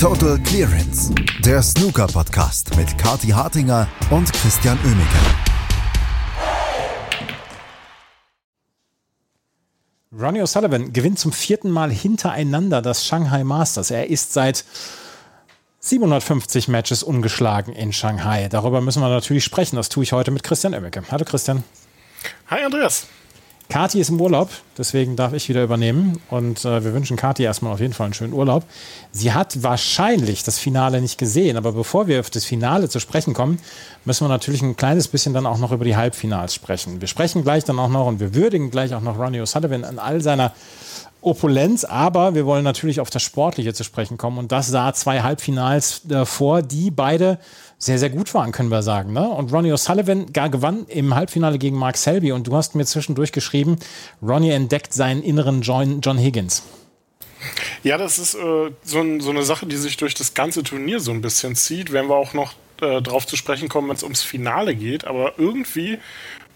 Total Clearance, der Snooker-Podcast mit Kati Hartinger und Christian Oemeke. Ronnie O'Sullivan gewinnt zum vierten Mal hintereinander das Shanghai Masters. Er ist seit 750 Matches ungeschlagen in Shanghai. Darüber müssen wir natürlich sprechen. Das tue ich heute mit Christian Oemeke. Hallo Christian. Hi Andreas. Kati ist im Urlaub, deswegen darf ich wieder übernehmen. Und äh, wir wünschen Kati erstmal auf jeden Fall einen schönen Urlaub. Sie hat wahrscheinlich das Finale nicht gesehen, aber bevor wir auf das Finale zu sprechen kommen, müssen wir natürlich ein kleines bisschen dann auch noch über die Halbfinals sprechen. Wir sprechen gleich dann auch noch und wir würdigen gleich auch noch Ronnie O'Sullivan in all seiner Opulenz, aber wir wollen natürlich auf das Sportliche zu sprechen kommen. Und das sah zwei Halbfinals äh, vor, die beide sehr, sehr gut waren, können wir sagen. Ne? Und Ronnie O'Sullivan gar gewann im Halbfinale gegen Mark Selby und du hast mir zwischendurch geschrieben, Ronnie entdeckt seinen inneren John, John Higgins. Ja, das ist äh, so, ein, so, eine Sache, die sich durch das ganze Turnier so ein bisschen zieht. Werden wir auch noch äh, drauf zu sprechen kommen, wenn es ums Finale geht. Aber irgendwie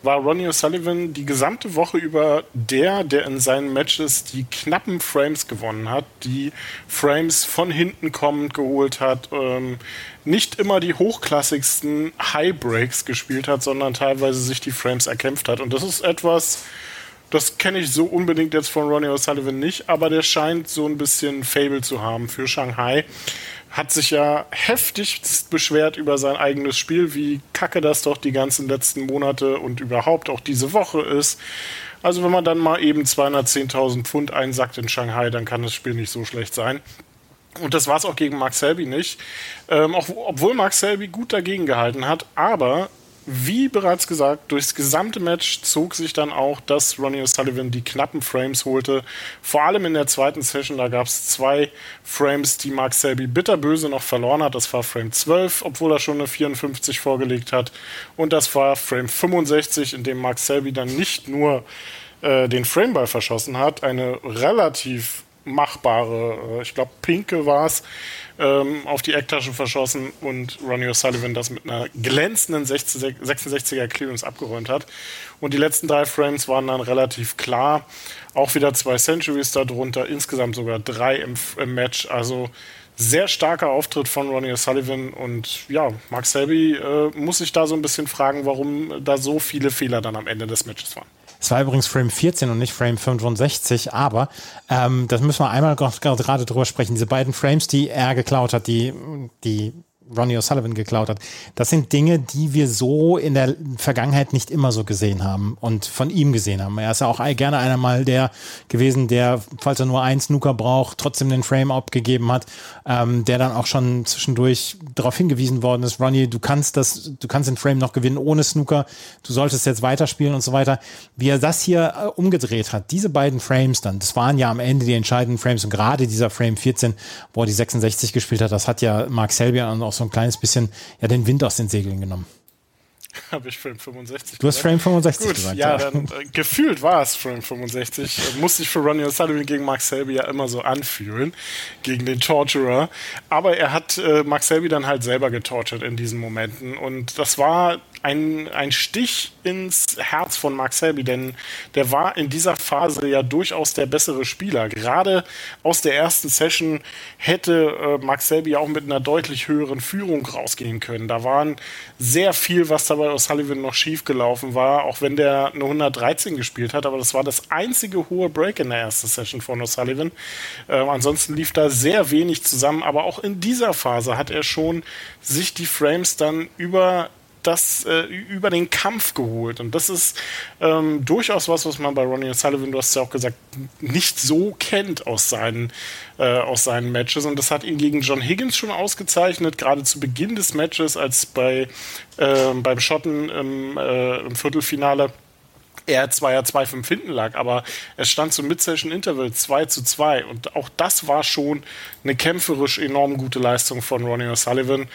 war Ronnie O'Sullivan die gesamte Woche über der, der in seinen Matches die knappen Frames gewonnen hat, die Frames von hinten kommend geholt hat, ähm, nicht immer die hochklassigsten High Breaks gespielt hat, sondern teilweise sich die Frames erkämpft hat. Und das ist etwas, das kenne ich so unbedingt jetzt von Ronnie O'Sullivan nicht, aber der scheint so ein bisschen Fable zu haben für Shanghai hat sich ja heftig beschwert über sein eigenes Spiel, wie kacke das doch die ganzen letzten Monate und überhaupt auch diese Woche ist. Also wenn man dann mal eben 210.000 Pfund einsackt in Shanghai, dann kann das Spiel nicht so schlecht sein. Und das war es auch gegen Mark Selby nicht. Ähm, auch, obwohl Mark Selby gut dagegen gehalten hat, aber wie bereits gesagt, durchs gesamte Match zog sich dann auch, dass Ronnie O'Sullivan die knappen Frames holte. Vor allem in der zweiten Session, da gab es zwei Frames, die Mark Selby bitterböse noch verloren hat. Das war Frame 12, obwohl er schon eine 54 vorgelegt hat. Und das war Frame 65, in dem Mark Selby dann nicht nur äh, den Frameball verschossen hat, eine relativ machbare, äh, ich glaube Pinke war es, ähm, auf die Ecktasche verschossen und Ronnie O'Sullivan das mit einer glänzenden 66er Clearance abgeräumt hat. Und die letzten drei Frames waren dann relativ klar. Auch wieder zwei Centuries darunter, insgesamt sogar drei im, im Match. Also sehr starker Auftritt von Ronnie O'Sullivan und ja, Mark Selby äh, muss sich da so ein bisschen fragen, warum da so viele Fehler dann am Ende des Matches waren. Es war übrigens Frame 14 und nicht Frame 65, aber ähm, das müssen wir einmal gerade drüber sprechen. Diese beiden Frames, die er geklaut hat, die, die Ronnie O'Sullivan geklaut hat. Das sind Dinge, die wir so in der Vergangenheit nicht immer so gesehen haben und von ihm gesehen haben. Er ist ja auch gerne einer mal der gewesen, der, falls er nur einen Snooker braucht, trotzdem den Frame abgegeben hat, ähm, der dann auch schon zwischendurch darauf hingewiesen worden ist, Ronnie, du kannst das, du kannst den Frame noch gewinnen ohne Snooker, du solltest jetzt weiterspielen und so weiter. Wie er das hier äh, umgedreht hat, diese beiden Frames dann, das waren ja am Ende die entscheidenden Frames und gerade dieser Frame 14, wo er die 66 gespielt hat, das hat ja Mark Selby auch so so ein kleines bisschen ja, den Wind aus den Segeln genommen. Habe ich Frame 65 Du hast Frame 65 Gut, gesagt. Ja, ja. dann äh, gefühlt war es Frame 65. Äh, musste ich für Ronnie O'Sullivan gegen Mark Selby ja immer so anfühlen, gegen den Torturer. Aber er hat äh, Mark Selby dann halt selber getortured in diesen Momenten. Und das war ein, ein Stich ins Herz von Mark Selby, denn der war in dieser Phase ja durchaus der bessere Spieler. Gerade aus der ersten Session hätte äh, Mark Selby auch mit einer deutlich höheren Führung rausgehen können. Da waren sehr viel, was dabei aus Sullivan noch schief gelaufen war, auch wenn der eine 113 gespielt hat, aber das war das einzige hohe Break in der ersten Session von O'Sullivan. Äh, ansonsten lief da sehr wenig zusammen, aber auch in dieser Phase hat er schon sich die Frames dann über das äh, über den Kampf geholt. Und das ist ähm, durchaus was, was man bei Ronnie O'Sullivan, du hast ja auch gesagt, nicht so kennt aus seinen, äh, aus seinen Matches. Und das hat ihn gegen John Higgins schon ausgezeichnet, gerade zu Beginn des Matches, als bei, äh, beim Schotten im, äh, im Viertelfinale er zwar ja 2-5 hinten lag, aber es stand zum Mid-Session Interval 2 zu 2 und auch das war schon eine kämpferisch enorm gute Leistung von Ronnie O'Sullivan,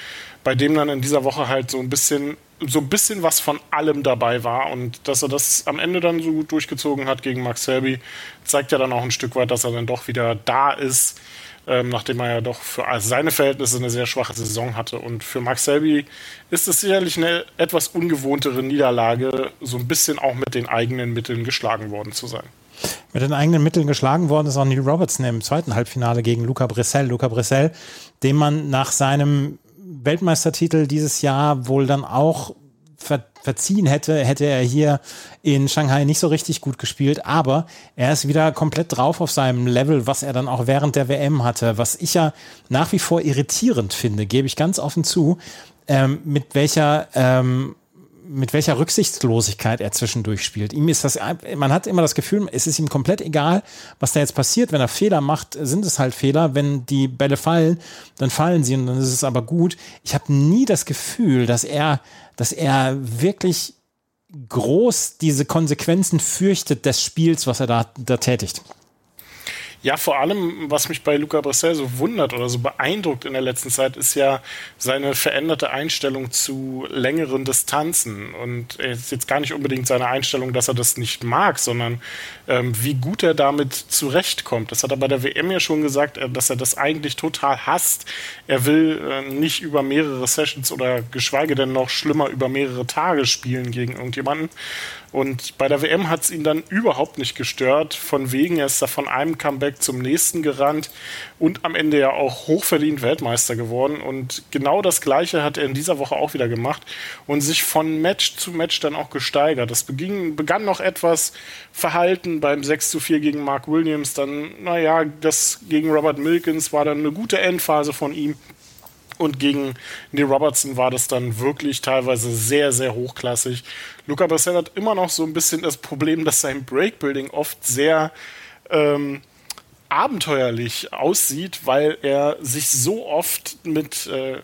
bei dem dann in dieser Woche halt so ein bisschen so ein bisschen was von allem dabei war und dass er das am Ende dann so gut durchgezogen hat gegen Max Selby, zeigt ja dann auch ein Stück weit, dass er dann doch wieder da ist, ähm, nachdem er ja doch für seine Verhältnisse eine sehr schwache Saison hatte. Und für Max Selby ist es sicherlich eine etwas ungewohntere Niederlage, so ein bisschen auch mit den eigenen Mitteln geschlagen worden zu sein. Mit den eigenen Mitteln geschlagen worden ist auch Neil Robertson im zweiten Halbfinale gegen Luca Bressel. Luca Bressel, dem man nach seinem Weltmeistertitel dieses Jahr wohl dann auch ver verziehen hätte, hätte er hier in Shanghai nicht so richtig gut gespielt. Aber er ist wieder komplett drauf auf seinem Level, was er dann auch während der WM hatte. Was ich ja nach wie vor irritierend finde, gebe ich ganz offen zu, ähm, mit welcher ähm, mit welcher Rücksichtslosigkeit er zwischendurch spielt. Ihm ist das, man hat immer das Gefühl, es ist ihm komplett egal, was da jetzt passiert. Wenn er Fehler macht, sind es halt Fehler. Wenn die Bälle fallen, dann fallen sie und dann ist es aber gut. Ich habe nie das Gefühl, dass er, dass er wirklich groß diese Konsequenzen fürchtet des Spiels, was er da, da tätigt. Ja, vor allem, was mich bei Luca Bressel so wundert oder so beeindruckt in der letzten Zeit, ist ja seine veränderte Einstellung zu längeren Distanzen. Und jetzt gar nicht unbedingt seine Einstellung, dass er das nicht mag, sondern ähm, wie gut er damit zurechtkommt. Das hat er bei der WM ja schon gesagt, äh, dass er das eigentlich total hasst. Er will äh, nicht über mehrere Sessions oder geschweige denn noch schlimmer über mehrere Tage spielen gegen irgendjemanden, und bei der WM hat es ihn dann überhaupt nicht gestört. Von wegen, er ist da von einem Comeback zum nächsten gerannt und am Ende ja auch hochverdient Weltmeister geworden. Und genau das Gleiche hat er in dieser Woche auch wieder gemacht und sich von Match zu Match dann auch gesteigert. Das beging, begann noch etwas verhalten beim 6 zu 4 gegen Mark Williams. Dann, naja, das gegen Robert Milkins war dann eine gute Endphase von ihm. Und gegen Neil Robertson war das dann wirklich teilweise sehr, sehr hochklassig. Luca Brissell hat immer noch so ein bisschen das Problem, dass sein Breakbuilding oft sehr ähm, abenteuerlich aussieht, weil er sich so oft mit äh,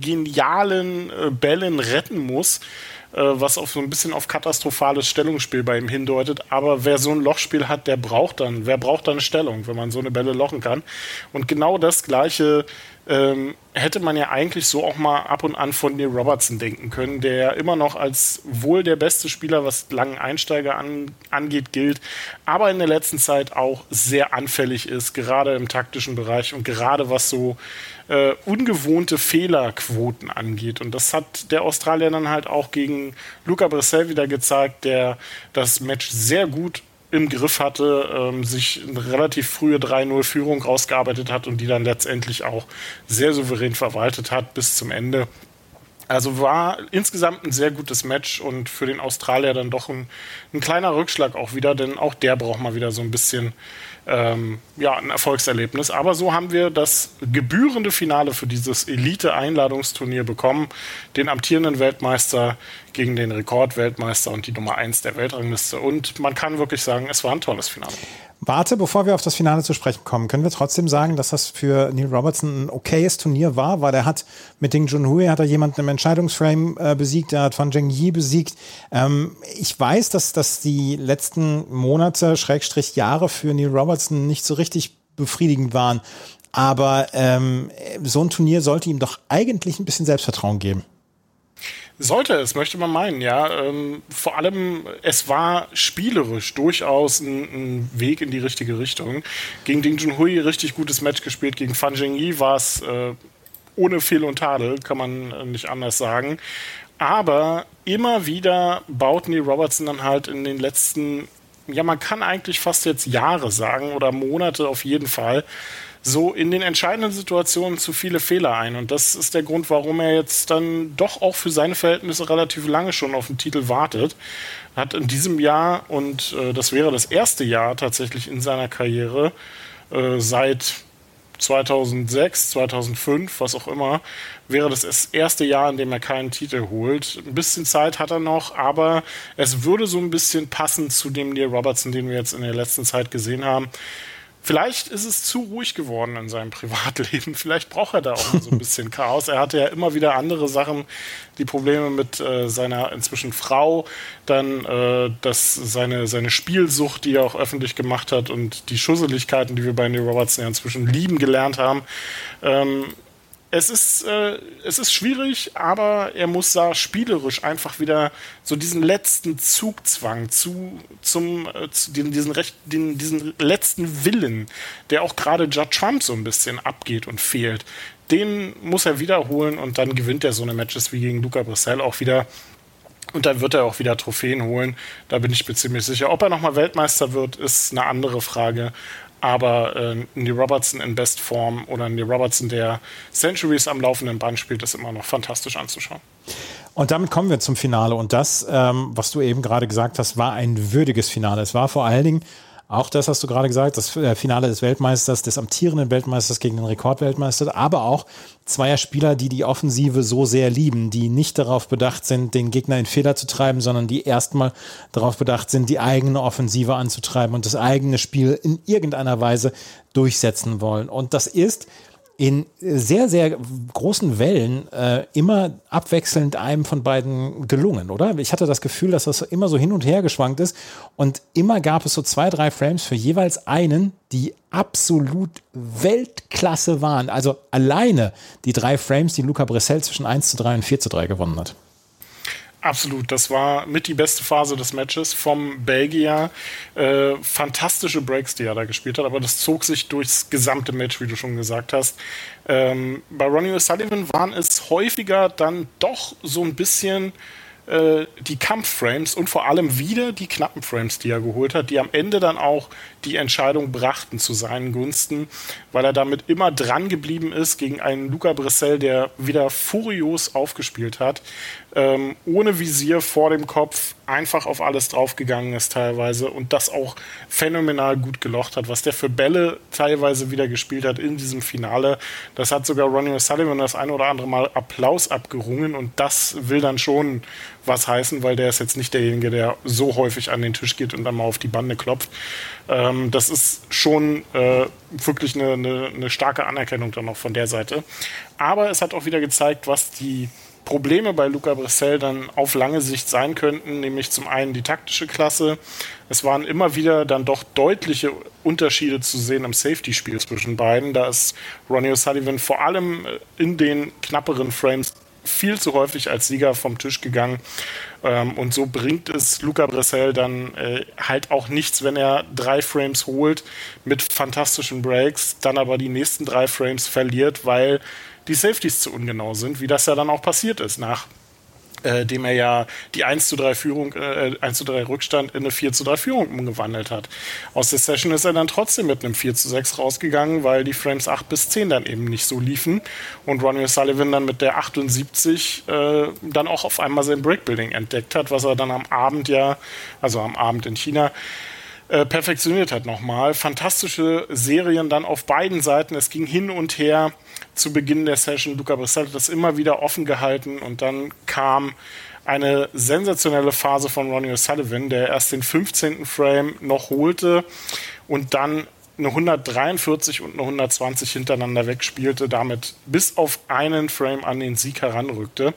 genialen äh, Bällen retten muss, äh, was auch so ein bisschen auf katastrophales Stellungsspiel bei ihm hindeutet. Aber wer so ein Lochspiel hat, der braucht dann, wer braucht dann Stellung, wenn man so eine Bälle lochen kann. Und genau das Gleiche ähm, hätte man ja eigentlich so auch mal ab und an von Neil Robertson denken können, der immer noch als wohl der beste Spieler, was langen Einsteiger an, angeht, gilt, aber in der letzten Zeit auch sehr anfällig ist, gerade im taktischen Bereich und gerade was so äh, ungewohnte Fehlerquoten angeht. Und das hat der Australier dann halt auch gegen Luca Bressel wieder gezeigt, der das Match sehr gut im Griff hatte, ähm, sich eine relativ frühe 3-0-Führung rausgearbeitet hat und die dann letztendlich auch sehr souverän verwaltet hat bis zum Ende. Also war insgesamt ein sehr gutes Match und für den Australier dann doch ein, ein kleiner Rückschlag auch wieder, denn auch der braucht mal wieder so ein bisschen ähm, ja, ein Erfolgserlebnis. Aber so haben wir das gebührende Finale für dieses Elite-Einladungsturnier bekommen. Den amtierenden Weltmeister gegen den Rekordweltmeister und die Nummer 1 der Weltrangliste. Und man kann wirklich sagen, es war ein tolles Finale. Warte, bevor wir auf das Finale zu sprechen kommen, können wir trotzdem sagen, dass das für Neil Robertson ein okayes Turnier war, weil er hat mit Ding Junhui hat er jemanden im Entscheidungsframe äh, besiegt, er hat Van Zheng Yi besiegt. Ähm, ich weiß, dass, dass die letzten Monate, Schrägstrich Jahre für Neil Robertson nicht so richtig befriedigend waren. Aber ähm, so ein Turnier sollte ihm doch eigentlich ein bisschen Selbstvertrauen geben. Sollte es, möchte man meinen, ja. Ähm, vor allem, es war spielerisch durchaus ein, ein, Weg in die richtige Richtung. Gegen Ding Junhui richtig gutes Match gespielt, gegen Fan Zhengyi war es äh, ohne Fehl und Tadel, kann man äh, nicht anders sagen. Aber immer wieder baut Neil Robertson dann halt in den letzten, ja, man kann eigentlich fast jetzt Jahre sagen oder Monate auf jeden Fall, so in den entscheidenden Situationen zu viele Fehler ein. Und das ist der Grund, warum er jetzt dann doch auch für seine Verhältnisse relativ lange schon auf den Titel wartet. Hat in diesem Jahr, und äh, das wäre das erste Jahr tatsächlich in seiner Karriere, äh, seit 2006, 2005, was auch immer, wäre das das erste Jahr, in dem er keinen Titel holt. Ein bisschen Zeit hat er noch, aber es würde so ein bisschen passen zu dem Neil Robertson, den wir jetzt in der letzten Zeit gesehen haben. Vielleicht ist es zu ruhig geworden in seinem Privatleben. Vielleicht braucht er da auch so ein bisschen Chaos. Er hatte ja immer wieder andere Sachen, die Probleme mit äh, seiner inzwischen Frau, dann äh, das, seine, seine Spielsucht, die er auch öffentlich gemacht hat und die Schusseligkeiten, die wir bei Neil Robertson ja inzwischen lieben gelernt haben. Ähm, es ist, äh, es ist schwierig, aber er muss da spielerisch einfach wieder so diesen letzten Zugzwang zu, zum, äh, zu den, diesen, Recht, den, diesen letzten Willen, der auch gerade Judd Trump so ein bisschen abgeht und fehlt, den muss er wiederholen und dann gewinnt er so eine Matches wie gegen Luca Brissell auch wieder. Und dann wird er auch wieder Trophäen holen. Da bin ich mir ziemlich sicher. Ob er nochmal Weltmeister wird, ist eine andere Frage. Aber äh, Andy Robertson in Bestform oder Andy Robertson, der Centuries am laufenden Band spielt, ist immer noch fantastisch anzuschauen. Und damit kommen wir zum Finale. Und das, ähm, was du eben gerade gesagt hast, war ein würdiges Finale. Es war vor allen Dingen auch das hast du gerade gesagt, das äh, Finale des Weltmeisters, des amtierenden Weltmeisters gegen den Rekordweltmeister, aber auch zweier Spieler, die die Offensive so sehr lieben, die nicht darauf bedacht sind, den Gegner in Fehler zu treiben, sondern die erstmal darauf bedacht sind, die eigene Offensive anzutreiben und das eigene Spiel in irgendeiner Weise durchsetzen wollen. Und das ist in sehr, sehr großen Wellen äh, immer abwechselnd einem von beiden gelungen, oder? Ich hatte das Gefühl, dass das immer so hin und her geschwankt ist und immer gab es so zwei, drei Frames für jeweils einen, die absolut Weltklasse waren. Also alleine die drei Frames, die Luca Bressel zwischen 1 zu 3 und 4 zu 3 gewonnen hat. Absolut, das war mit die beste Phase des Matches vom Belgier. Äh, fantastische Breaks, die er da gespielt hat, aber das zog sich durchs gesamte Match, wie du schon gesagt hast. Ähm, bei Ronnie O'Sullivan waren es häufiger dann doch so ein bisschen äh, die Kampfframes und vor allem wieder die knappen Frames, die er geholt hat, die am Ende dann auch die Entscheidung brachten zu seinen Gunsten, weil er damit immer dran geblieben ist gegen einen Luca Bressel, der wieder furios aufgespielt hat, ähm, ohne Visier vor dem Kopf, einfach auf alles draufgegangen ist teilweise und das auch phänomenal gut gelocht hat. Was der für Bälle teilweise wieder gespielt hat in diesem Finale, das hat sogar Ronnie O'Sullivan das ein oder andere Mal Applaus abgerungen und das will dann schon was heißen, weil der ist jetzt nicht derjenige, der so häufig an den Tisch geht und dann mal auf die Bande klopft. Ähm, das ist schon äh, wirklich eine, eine, eine starke Anerkennung dann noch von der Seite. Aber es hat auch wieder gezeigt, was die Probleme bei Luca Bressel dann auf lange Sicht sein könnten, nämlich zum einen die taktische Klasse. Es waren immer wieder dann doch deutliche Unterschiede zu sehen im Safety-Spiel zwischen beiden. Da ist Ronnie O'Sullivan vor allem in den knapperen Frames viel zu häufig als Sieger vom Tisch gegangen. Ähm, und so bringt es Luca Bressel dann äh, halt auch nichts, wenn er drei Frames holt mit fantastischen Breaks, dann aber die nächsten drei Frames verliert, weil die Safeties zu ungenau sind, wie das ja dann auch passiert ist nach äh, dem er ja die 1 zu 3 Führung, äh, 1 zu 3 Rückstand in eine 4 zu 3 Führung umgewandelt hat. Aus der Session ist er dann trotzdem mit einem 4 zu 6 rausgegangen, weil die Frames 8 bis 10 dann eben nicht so liefen und Ronnie Sullivan dann mit der 78 äh, dann auch auf einmal sein Breakbuilding entdeckt hat, was er dann am Abend ja, also am Abend in China, äh, perfektioniert hat nochmal. Fantastische Serien dann auf beiden Seiten. Es ging hin und her zu Beginn der Session. Luca Brissell hat das immer wieder offen gehalten und dann kam eine sensationelle Phase von Ronnie O'Sullivan, der erst den 15. Frame noch holte und dann eine 143 und eine 120 hintereinander wegspielte, damit bis auf einen Frame an den Sieg heranrückte.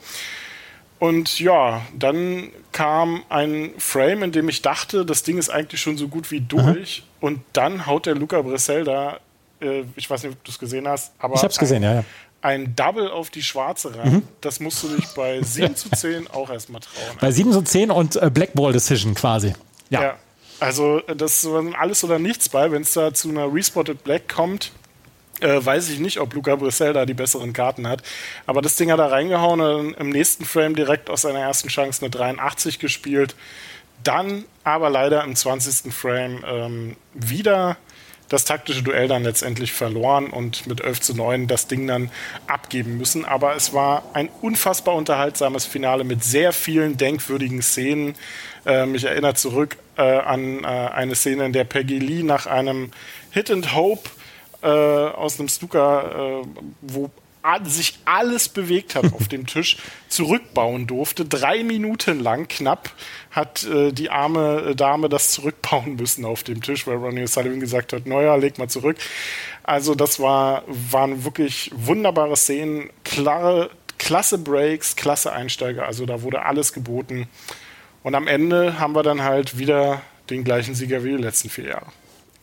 Und ja, dann kam ein Frame, in dem ich dachte, das Ding ist eigentlich schon so gut wie durch. Mhm. Und dann haut der Luca Bressel da, äh, ich weiß nicht, ob du es gesehen hast, aber. Ich hab's gesehen, ein, ja, ja. Ein Double auf die Schwarze rein. Mhm. Das musst du dich bei 7 zu 10 auch erstmal trauen. Bei 7 zu 10 und äh, Blackball Decision quasi. Ja. ja. Also, das war alles oder nichts bei. Wenn es da zu einer Respotted Black kommt, äh, weiß ich nicht, ob Luca Brissell da die besseren Karten hat. Aber das Ding hat er reingehauen und im nächsten Frame direkt aus seiner ersten Chance eine 83 gespielt. Dann aber leider im 20. Frame ähm, wieder das taktische Duell dann letztendlich verloren und mit 11 zu 9 das Ding dann abgeben müssen. Aber es war ein unfassbar unterhaltsames Finale mit sehr vielen denkwürdigen Szenen. Ähm, ich erinnere zurück äh, an äh, eine Szene, in der Peggy Lee nach einem Hit and Hope äh, aus einem Snooker, äh, wo sich alles bewegt hat auf dem Tisch, zurückbauen durfte. Drei Minuten lang knapp hat äh, die arme äh, Dame das zurückbauen müssen auf dem Tisch, weil Ronnie O'Sullivan gesagt hat, naja, leg mal zurück. Also das war, waren wirklich wunderbare Szenen, klare, klasse Breaks, klasse Einsteiger, also da wurde alles geboten. Und am Ende haben wir dann halt wieder den gleichen Sieger wie die letzten vier Jahre.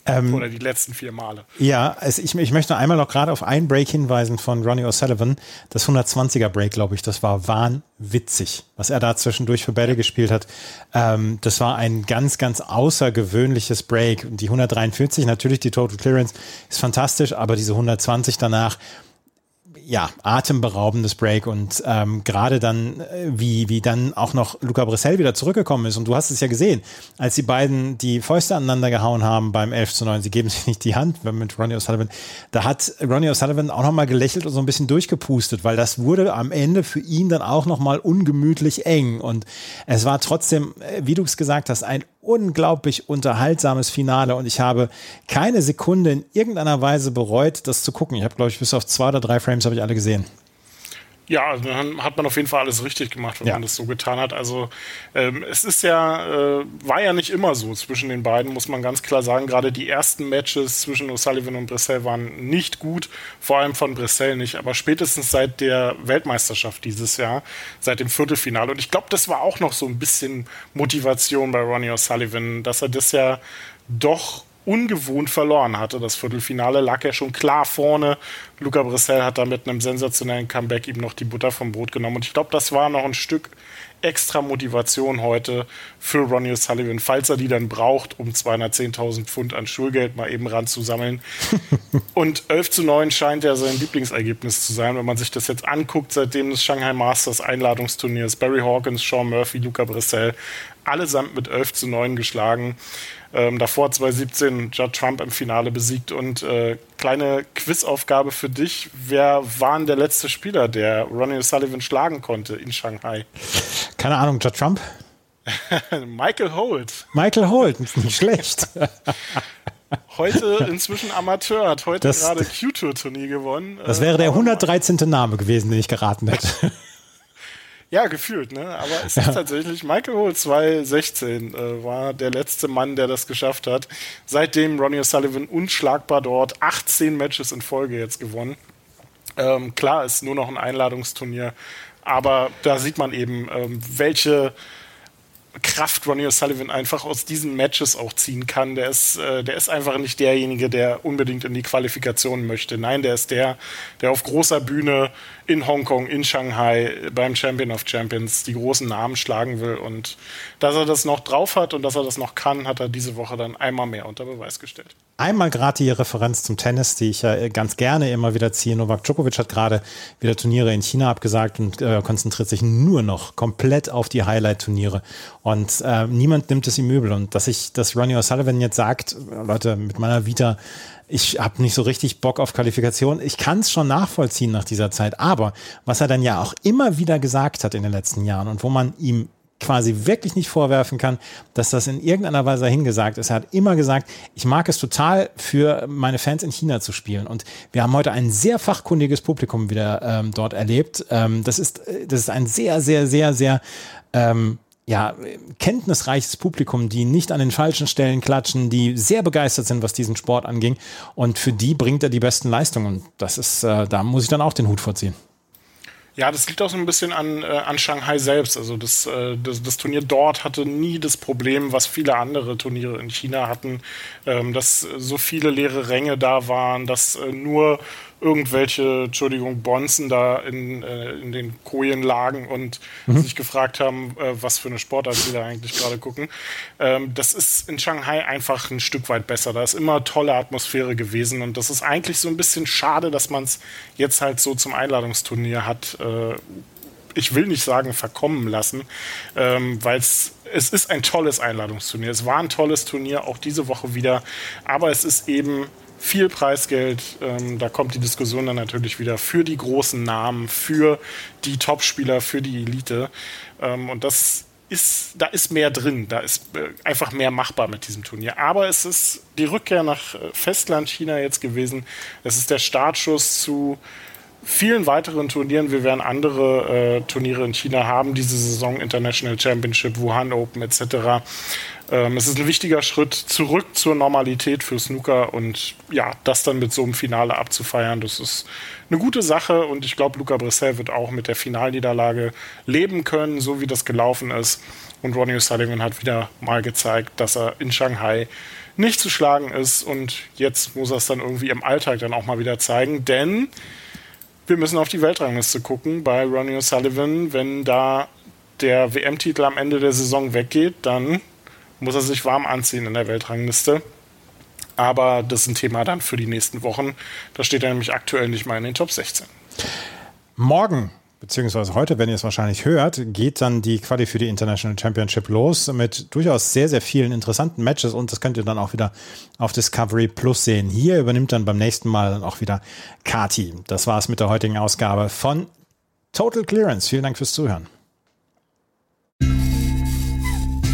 Ähm, Oder die letzten vier Male. Ja, es, ich, ich möchte einmal noch gerade auf einen Break hinweisen von Ronnie O'Sullivan. Das 120er Break, glaube ich, das war wahnwitzig, was er da zwischendurch für Bälle gespielt hat. Ähm, das war ein ganz, ganz außergewöhnliches Break. Und die 143, natürlich die Total Clearance ist fantastisch, aber diese 120 danach, ja, atemberaubendes Break und ähm, gerade dann, äh, wie, wie dann auch noch Luca Brissell wieder zurückgekommen ist. Und du hast es ja gesehen, als die beiden die Fäuste aneinander gehauen haben beim 11 zu 9, sie geben sich nicht die Hand mit Ronnie O'Sullivan, da hat Ronnie O'Sullivan auch nochmal gelächelt und so ein bisschen durchgepustet, weil das wurde am Ende für ihn dann auch nochmal ungemütlich eng. Und es war trotzdem, äh, wie du es gesagt hast, ein unglaublich unterhaltsames Finale und ich habe keine Sekunde in irgendeiner Weise bereut, das zu gucken. Ich habe, glaube ich, bis auf zwei oder drei Frames habe ich alle gesehen. Ja, also dann hat man auf jeden Fall alles richtig gemacht, wenn ja. man das so getan hat. Also ähm, es ist ja, äh, war ja nicht immer so zwischen den beiden, muss man ganz klar sagen. Gerade die ersten Matches zwischen O'Sullivan und Brissell waren nicht gut, vor allem von Brissell nicht. Aber spätestens seit der Weltmeisterschaft dieses Jahr, seit dem Viertelfinale. Und ich glaube, das war auch noch so ein bisschen Motivation bei Ronnie O'Sullivan, dass er das ja doch ungewohnt verloren hatte. Das Viertelfinale lag er schon klar vorne. Luca Brissell hat da mit einem sensationellen Comeback ihm noch die Butter vom Brot genommen. Und ich glaube, das war noch ein Stück extra Motivation heute für Ronnie O'Sullivan, falls er die dann braucht, um 210.000 Pfund an Schulgeld mal eben ranzusammeln. und 11 zu 9 scheint ja sein Lieblingsergebnis zu sein, wenn man sich das jetzt anguckt, seitdem des Shanghai Masters Einladungsturniers. Barry Hawkins, Sean Murphy, Luca Brissell, allesamt mit 11 zu 9 geschlagen. Ähm, davor 2017 Judd Trump im Finale besiegt. Und äh, kleine Quizaufgabe für dich. Wer war denn der letzte Spieler, der Ronnie O'Sullivan schlagen konnte in Shanghai? Keine Ahnung, Judd Trump? Michael Holt. Michael Holt, nicht schlecht. heute inzwischen Amateur, hat heute das, gerade Q-Tour-Turnier gewonnen. Das wäre der 113. Name gewesen, den ich geraten hätte. Ja, gefühlt, ne? Aber es ja. ist tatsächlich, Michael Hole 2016 äh, war der letzte Mann, der das geschafft hat. Seitdem Ronnie O'Sullivan unschlagbar dort 18 Matches in Folge jetzt gewonnen. Ähm, klar, ist nur noch ein Einladungsturnier, aber da sieht man eben, ähm, welche Kraft Ronnie O'Sullivan einfach aus diesen Matches auch ziehen kann. Der ist, äh, der ist einfach nicht derjenige, der unbedingt in die Qualifikation möchte. Nein, der ist der, der auf großer Bühne in Hongkong, in Shanghai beim Champion of Champions die großen Namen schlagen will. Und dass er das noch drauf hat und dass er das noch kann, hat er diese Woche dann einmal mehr unter Beweis gestellt. Einmal gerade die Referenz zum Tennis, die ich ja ganz gerne immer wieder ziehe. Novak Djokovic hat gerade wieder Turniere in China abgesagt und äh, konzentriert sich nur noch komplett auf die Highlight-Turniere. Und äh, niemand nimmt es ihm übel. Und dass ich, dass Ronnie O'Sullivan jetzt sagt, Leute, mit meiner Vita ich habe nicht so richtig Bock auf Qualifikation. Ich kann es schon nachvollziehen nach dieser Zeit. Aber was er dann ja auch immer wieder gesagt hat in den letzten Jahren und wo man ihm quasi wirklich nicht vorwerfen kann, dass das in irgendeiner Weise hingesagt ist. Er hat immer gesagt, ich mag es total für meine Fans in China zu spielen. Und wir haben heute ein sehr fachkundiges Publikum wieder ähm, dort erlebt. Ähm, das ist, das ist ein sehr, sehr, sehr, sehr ähm, ja, kenntnisreiches Publikum, die nicht an den falschen Stellen klatschen, die sehr begeistert sind, was diesen Sport anging. Und für die bringt er die besten Leistungen. Und das ist, äh, da muss ich dann auch den Hut vorziehen. Ja, das liegt auch so ein bisschen an, äh, an Shanghai selbst. Also das, äh, das, das, Turnier dort hatte nie das Problem, was viele andere Turniere in China hatten, ähm, dass so viele leere Ränge da waren, dass äh, nur irgendwelche, Entschuldigung, Bonzen da in, äh, in den Kojen lagen und mhm. sich gefragt haben, äh, was für eine Sportart sie da eigentlich gerade gucken. Ähm, das ist in Shanghai einfach ein Stück weit besser. Da ist immer tolle Atmosphäre gewesen und das ist eigentlich so ein bisschen schade, dass man es jetzt halt so zum Einladungsturnier hat. Äh, ich will nicht sagen verkommen lassen, ähm, weil es es ist ein tolles Einladungsturnier. Es war ein tolles Turnier, auch diese Woche wieder. Aber es ist eben viel Preisgeld. Ähm, da kommt die Diskussion dann natürlich wieder für die großen Namen, für die Topspieler, für die Elite. Ähm, und das ist, da ist mehr drin, da ist äh, einfach mehr machbar mit diesem Turnier. Aber es ist die Rückkehr nach äh, Festland China jetzt gewesen. Es ist der Startschuss zu vielen weiteren Turnieren. Wir werden andere äh, Turniere in China haben, diese Saison International Championship, Wuhan Open etc. Ähm, es ist ein wichtiger Schritt zurück zur Normalität für Snooker und ja, das dann mit so einem Finale abzufeiern, das ist eine gute Sache und ich glaube, Luca Brissell wird auch mit der Finalniederlage leben können, so wie das gelaufen ist. Und Ronnie O'Sullivan hat wieder mal gezeigt, dass er in Shanghai nicht zu schlagen ist und jetzt muss er es dann irgendwie im Alltag dann auch mal wieder zeigen, denn wir müssen auf die Weltrangliste gucken bei Ronnie O'Sullivan. Wenn da der WM-Titel am Ende der Saison weggeht, dann muss er sich warm anziehen in der Weltrangliste. Aber das ist ein Thema dann für die nächsten Wochen. Da steht er nämlich aktuell nicht mal in den Top 16. Morgen beziehungsweise heute, wenn ihr es wahrscheinlich hört, geht dann die Quali für die International Championship los mit durchaus sehr, sehr vielen interessanten Matches und das könnt ihr dann auch wieder auf Discovery Plus sehen. Hier übernimmt dann beim nächsten Mal dann auch wieder Kati. Das war es mit der heutigen Ausgabe von Total Clearance. Vielen Dank fürs Zuhören.